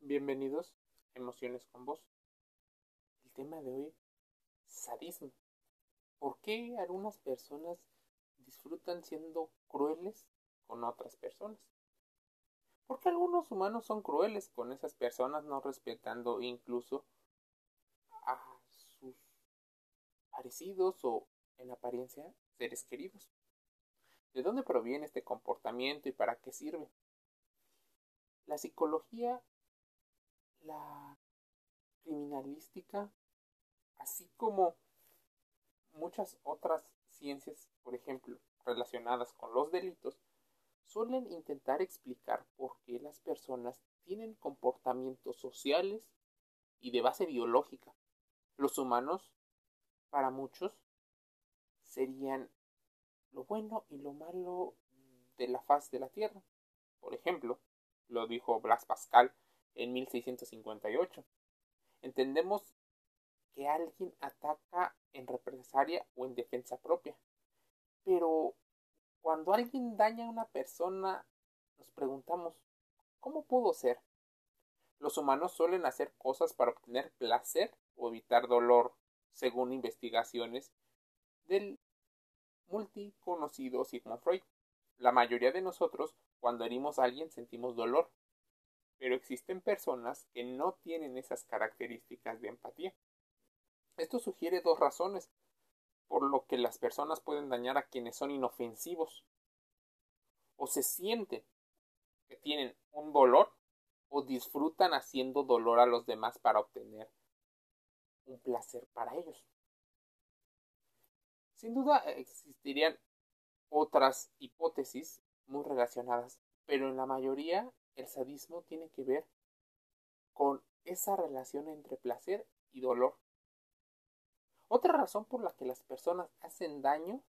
Bienvenidos a Emociones con Vos. El tema de hoy, sadismo. ¿Por qué algunas personas disfrutan siendo crueles con otras personas? ¿Por qué algunos humanos son crueles con esas personas no respetando incluso a sus parecidos o en apariencia seres queridos? ¿De dónde proviene este comportamiento y para qué sirve? La psicología criminalística, así como muchas otras ciencias, por ejemplo, relacionadas con los delitos, suelen intentar explicar por qué las personas tienen comportamientos sociales y de base biológica. Los humanos, para muchos, serían lo bueno y lo malo de la faz de la Tierra. Por ejemplo, lo dijo Blas Pascal en 1658. Entendemos que alguien ataca en represalia o en defensa propia. Pero cuando alguien daña a una persona, nos preguntamos, ¿cómo pudo ser? Los humanos suelen hacer cosas para obtener placer o evitar dolor, según investigaciones del multiconocido Sigmund Freud. La mayoría de nosotros, cuando herimos a alguien, sentimos dolor, pero existen personas que no tienen esas características de empatía. Esto sugiere dos razones por lo que las personas pueden dañar a quienes son inofensivos o se sienten que tienen un dolor o disfrutan haciendo dolor a los demás para obtener un placer para ellos. Sin duda existirían otras hipótesis muy relacionadas, pero en la mayoría el sadismo tiene que ver con esa relación entre placer y dolor. Otra razón por la que las personas hacen daño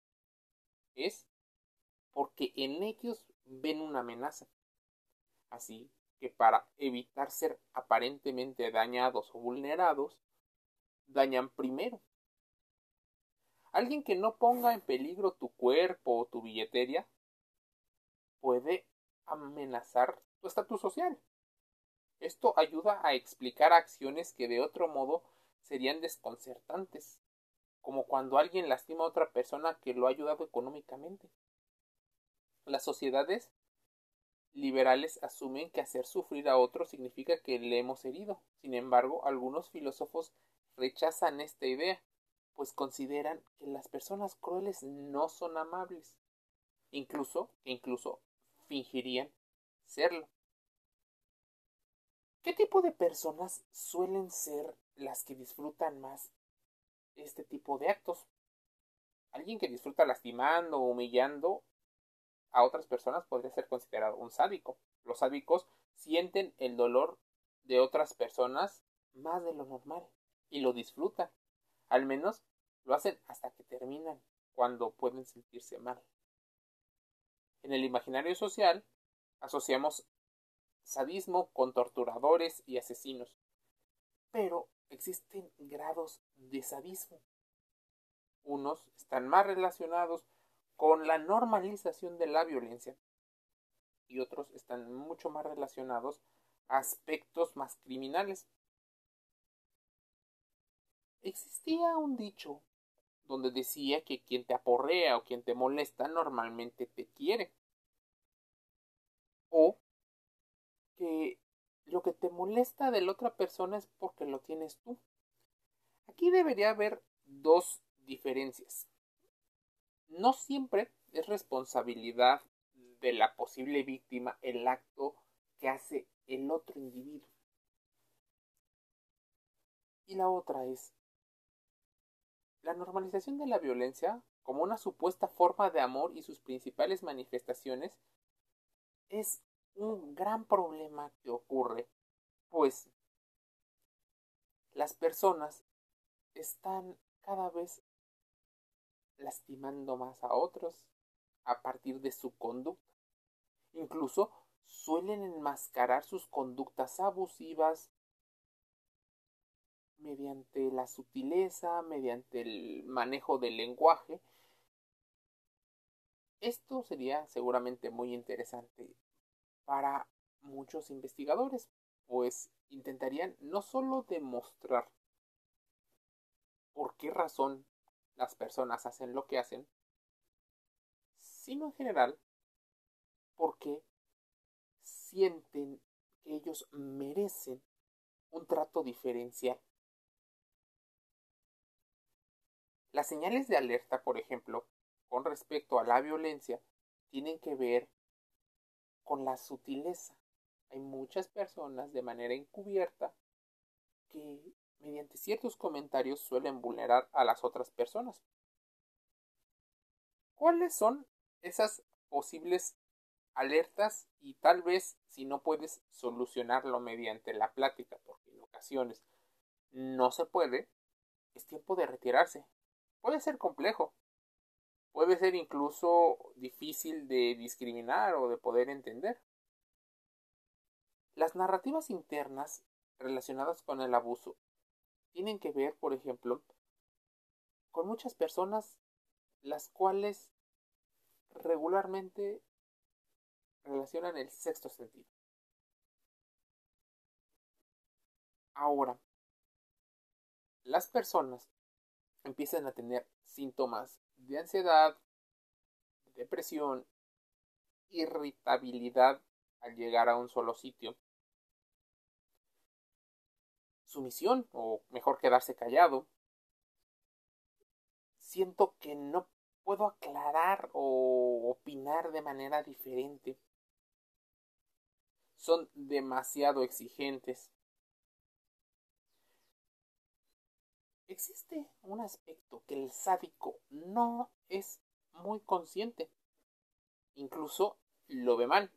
es porque en ellos ven una amenaza. Así que para evitar ser aparentemente dañados o vulnerados, dañan primero. Alguien que no ponga en peligro tu cuerpo o tu billetería puede amenazar tu estatus social. Esto ayuda a explicar acciones que de otro modo serían desconcertantes, como cuando alguien lastima a otra persona que lo ha ayudado económicamente. Las sociedades liberales asumen que hacer sufrir a otro significa que le hemos herido. Sin embargo, algunos filósofos rechazan esta idea, pues consideran que las personas crueles no son amables, incluso que incluso fingirían serlo. ¿Qué tipo de personas suelen ser las que disfrutan más este tipo de actos? Alguien que disfruta lastimando o humillando a otras personas podría ser considerado un sádico. Los sádicos sienten el dolor de otras personas más de lo normal y lo disfrutan. Al menos lo hacen hasta que terminan, cuando pueden sentirse mal. En el imaginario social, asociamos sadismo con torturadores y asesinos. Pero existen grados de sadismo. Unos están más relacionados con la normalización de la violencia y otros están mucho más relacionados a aspectos más criminales. Existía un dicho donde decía que quien te aporrea o quien te molesta normalmente te quiere o que lo que te molesta de la otra persona es porque lo tienes tú. Aquí debería haber dos diferencias. No siempre es responsabilidad de la posible víctima el acto que hace el otro individuo. Y la otra es la normalización de la violencia como una supuesta forma de amor y sus principales manifestaciones es un gran problema que ocurre, pues las personas están cada vez lastimando más a otros a partir de su conducta. Incluso suelen enmascarar sus conductas abusivas mediante la sutileza, mediante el manejo del lenguaje esto sería seguramente muy interesante para muchos investigadores, pues intentarían no solo demostrar por qué razón las personas hacen lo que hacen, sino en general porque sienten que ellos merecen un trato diferencial. Las señales de alerta, por ejemplo, con respecto a la violencia, tienen que ver con la sutileza. Hay muchas personas de manera encubierta que mediante ciertos comentarios suelen vulnerar a las otras personas. ¿Cuáles son esas posibles alertas y tal vez si no puedes solucionarlo mediante la plática, porque en ocasiones no se puede, es tiempo de retirarse. Puede ser complejo, puede ser incluso difícil de discriminar o de poder entender. Las narrativas internas relacionadas con el abuso tienen que ver, por ejemplo, con muchas personas las cuales regularmente relacionan el sexto sentido. Ahora, las personas empiezan a tener síntomas de ansiedad, depresión, irritabilidad al llegar a un solo sitio, sumisión o mejor quedarse callado. Siento que no puedo aclarar o opinar de manera diferente. Son demasiado exigentes. Existe un aspecto que el sádico no es muy consciente. Incluso lo ve mal,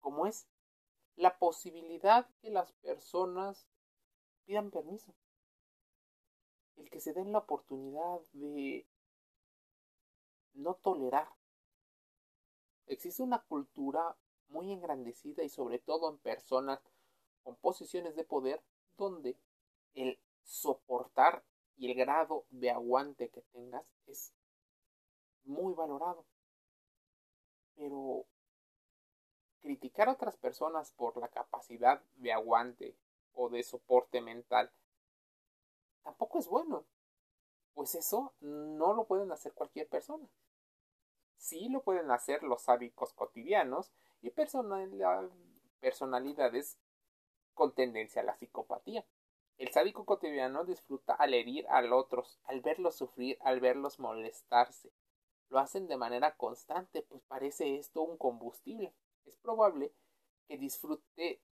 como es la posibilidad que las personas pidan permiso. El que se den la oportunidad de no tolerar. Existe una cultura muy engrandecida y sobre todo en personas con posiciones de poder donde el soportar y el grado de aguante que tengas es muy valorado. Pero criticar a otras personas por la capacidad de aguante o de soporte mental tampoco es bueno pues eso no lo pueden hacer cualquier persona. Sí lo pueden hacer los sádicos cotidianos y personalidades con tendencia a la psicopatía. El sádico cotidiano disfruta al herir a otros, al verlos sufrir, al verlos molestarse. Lo hacen de manera constante, pues parece esto un combustible. Es probable que disfrute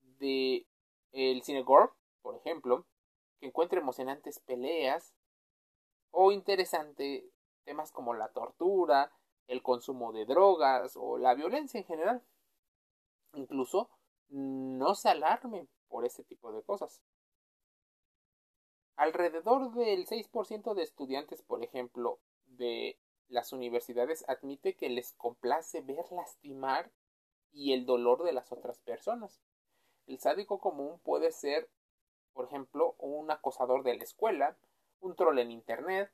de el cine gore, por ejemplo, que encuentre emocionantes peleas, o interesante temas como la tortura, el consumo de drogas o la violencia en general. Incluso no se alarme por ese tipo de cosas. Alrededor del 6% de estudiantes, por ejemplo, de las universidades admite que les complace ver lastimar y el dolor de las otras personas. El sádico común puede ser, por ejemplo, un acosador de la escuela, un troll en Internet.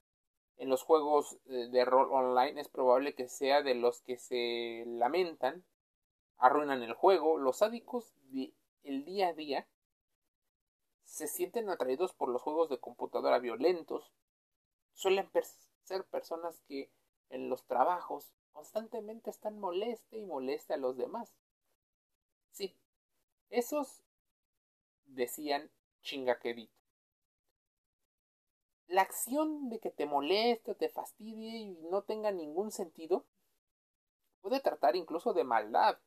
En los juegos eh, de rol online es probable que sea de los que se lamentan, arruinan el juego. Los sádicos del día a día se sienten atraídos por los juegos de computadora violentos. Suelen ser personas que en los trabajos constantemente están moleste y moleste a los demás. Sí, esos decían chingaquedito la acción de que te moleste o te fastidie y no tenga ningún sentido puede tratar incluso de maldad,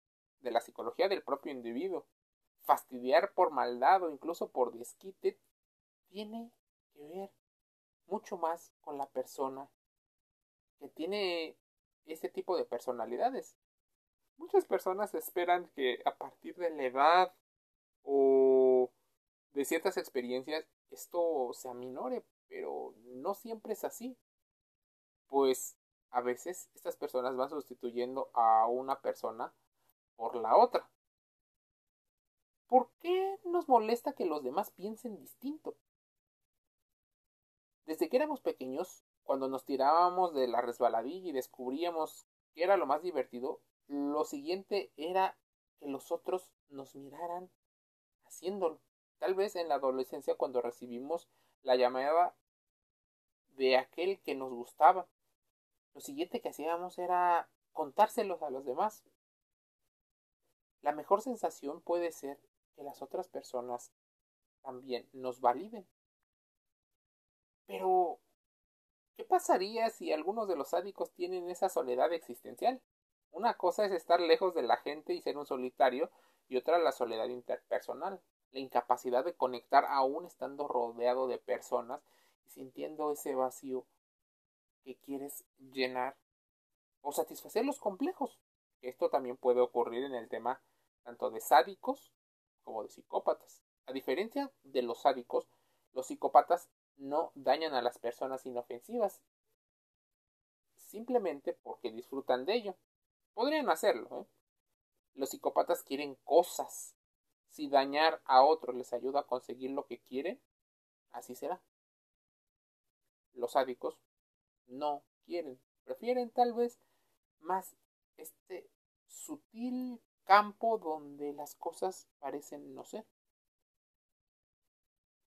de la psicología del propio individuo. Fastidiar por maldad o incluso por desquite tiene que ver mucho más con la persona que tiene este tipo de personalidades. Muchas personas esperan que a partir de la edad o de ciertas experiencias esto se aminore, pero no siempre es así. Pues a veces estas personas van sustituyendo a una persona por la otra. ¿Por qué nos molesta que los demás piensen distinto? Desde que éramos pequeños, cuando nos tirábamos de la resbaladilla y descubríamos que era lo más divertido, lo siguiente era que los otros nos miraran haciéndolo. Tal vez en la adolescencia cuando recibimos la llamada de aquel que nos gustaba. Lo siguiente que hacíamos era contárselos a los demás. La mejor sensación puede ser que las otras personas también nos validen. Pero, ¿qué pasaría si algunos de los sádicos tienen esa soledad existencial? Una cosa es estar lejos de la gente y ser un solitario, y otra la soledad interpersonal, la incapacidad de conectar aún estando rodeado de personas y sintiendo ese vacío que quieres llenar o satisfacer los complejos. Esto también puede ocurrir en el tema tanto de sádicos como de psicópatas. A diferencia de los sádicos, los psicópatas no dañan a las personas inofensivas simplemente porque disfrutan de ello. Podrían hacerlo. ¿eh? Los psicópatas quieren cosas. Si dañar a otros les ayuda a conseguir lo que quieren, así será. Los sádicos no quieren. Prefieren tal vez más este sutil campo donde las cosas parecen no ser.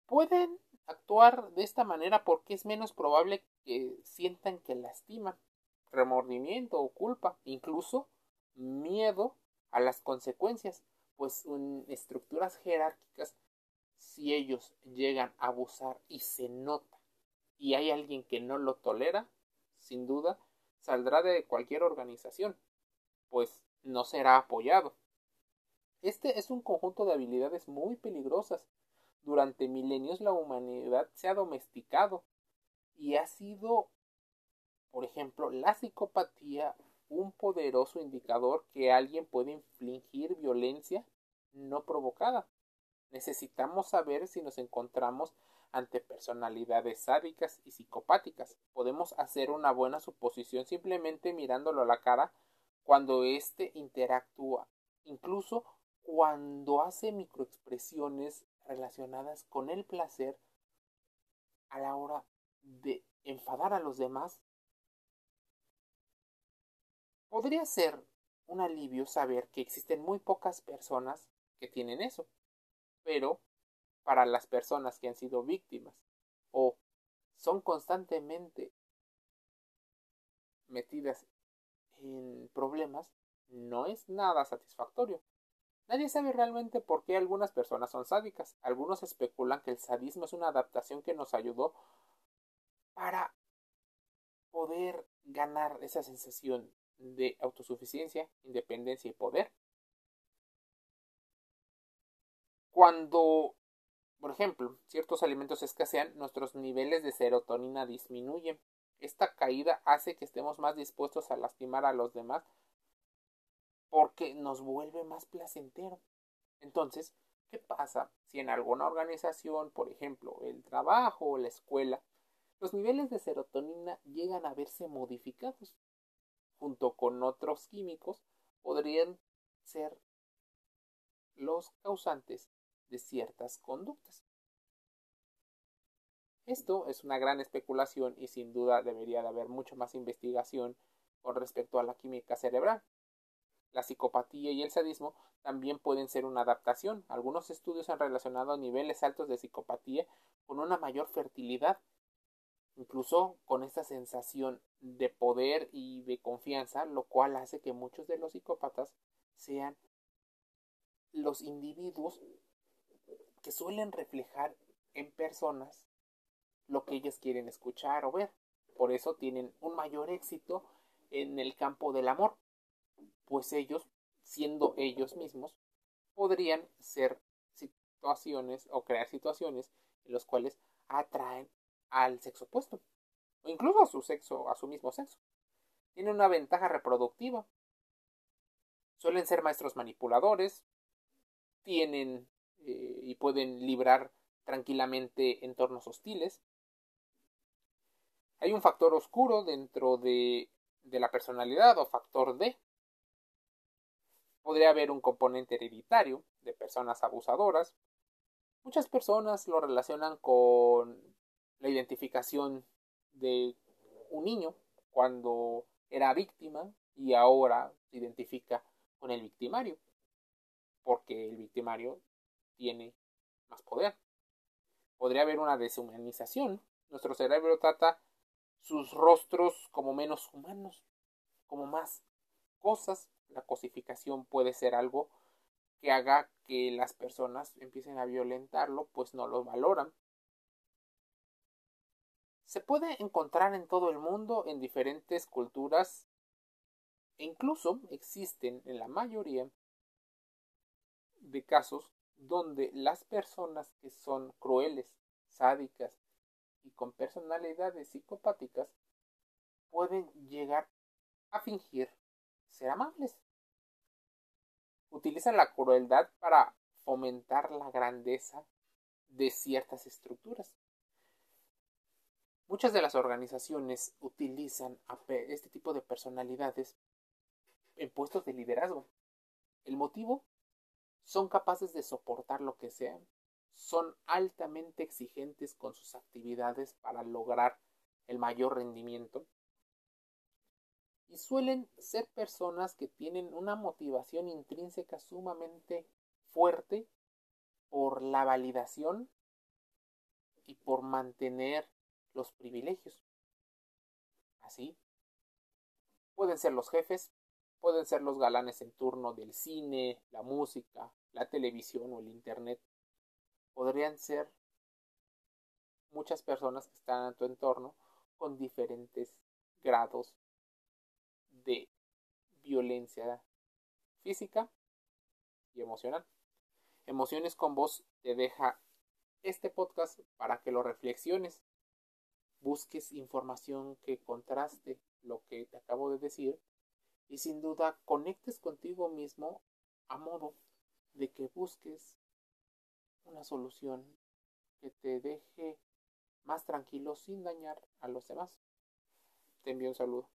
Pueden actuar de esta manera porque es menos probable que sientan que lastiman, remordimiento o culpa, incluso miedo a las consecuencias, pues en estructuras jerárquicas, si ellos llegan a abusar y se nota y hay alguien que no lo tolera, sin duda, saldrá de cualquier organización, pues no será apoyado. Este es un conjunto de habilidades muy peligrosas. Durante milenios la humanidad se ha domesticado y ha sido, por ejemplo, la psicopatía un poderoso indicador que alguien puede infligir violencia no provocada. Necesitamos saber si nos encontramos ante personalidades sádicas y psicopáticas. Podemos hacer una buena suposición simplemente mirándolo a la cara cuando éste interactúa, incluso cuando hace microexpresiones relacionadas con el placer a la hora de enfadar a los demás. Podría ser un alivio saber que existen muy pocas personas que tienen eso, pero para las personas que han sido víctimas o son constantemente metidas en problemas, no es nada satisfactorio. Nadie sabe realmente por qué algunas personas son sádicas. Algunos especulan que el sadismo es una adaptación que nos ayudó para poder ganar esa sensación de autosuficiencia, independencia y poder. Cuando por ejemplo, ciertos alimentos escasean, nuestros niveles de serotonina disminuyen. Esta caída hace que estemos más dispuestos a lastimar a los demás porque nos vuelve más placentero. Entonces, ¿qué pasa si en alguna organización, por ejemplo, el trabajo o la escuela, los niveles de serotonina llegan a verse modificados? Junto con otros químicos, podrían ser los causantes de ciertas conductas. Esto es una gran especulación y sin duda debería de haber mucho más investigación con respecto a la química cerebral. La psicopatía y el sadismo también pueden ser una adaptación. Algunos estudios han relacionado niveles altos de psicopatía con una mayor fertilidad, incluso con esta sensación de poder y de confianza, lo cual hace que muchos de los psicópatas sean los individuos que suelen reflejar en personas lo que ellas quieren escuchar o ver. Por eso tienen un mayor éxito en el campo del amor, pues ellos, siendo ellos mismos, podrían ser situaciones o crear situaciones en las cuales atraen al sexo opuesto o incluso a su sexo, a su mismo sexo. Tienen una ventaja reproductiva. Suelen ser maestros manipuladores, tienen eh, y pueden librar tranquilamente entornos hostiles. Hay un factor oscuro dentro de, la personalidad o factor D. Podría haber un componente hereditario de personas abusadoras. Muchas personas lo relacionan con la identificación de un niño cuando era víctima y ahora se identifica con el victimario porque el victimario tiene más poder. Podría haber una deshumanización. Nuestro cerebro trata sus rostros como menos humanos, como más cosas. La cosificación puede ser algo que haga que las personas empiecen a violentarlo, pues no lo valoran. Se puede encontrar en todo el mundo, en diferentes culturas, e incluso existen en la mayoría de casos donde las personas que son crueles, sádicas y con personalidades psicopáticas pueden llegar a fingir ser amables. Utilizan la crueldad para fomentar la grandeza de ciertas estructuras. Muchas de las organizaciones utilizan este tipo de personalidades en puestos de liderazgo. El motivo son capaces de soportar lo que sea, son altamente exigentes con sus actividades para lograr el mayor rendimiento y suelen ser personas que tienen una motivación intrínseca sumamente fuerte por la validación y por mantener los privilegios. Así, pueden ser los jefes, Pueden ser los galanes en turno del cine, la música, la televisión o el Internet. Podrían ser muchas personas que están en tu entorno con diferentes grados de violencia física y emocional. Emociones con vos te deja este podcast para que lo reflexiones, busques información que contraste lo que te acabo de decir y sin duda conectes contigo mismo a modo de que busques una solución que te deje más tranquilo sin dañar a los demás. Te envío un saludo.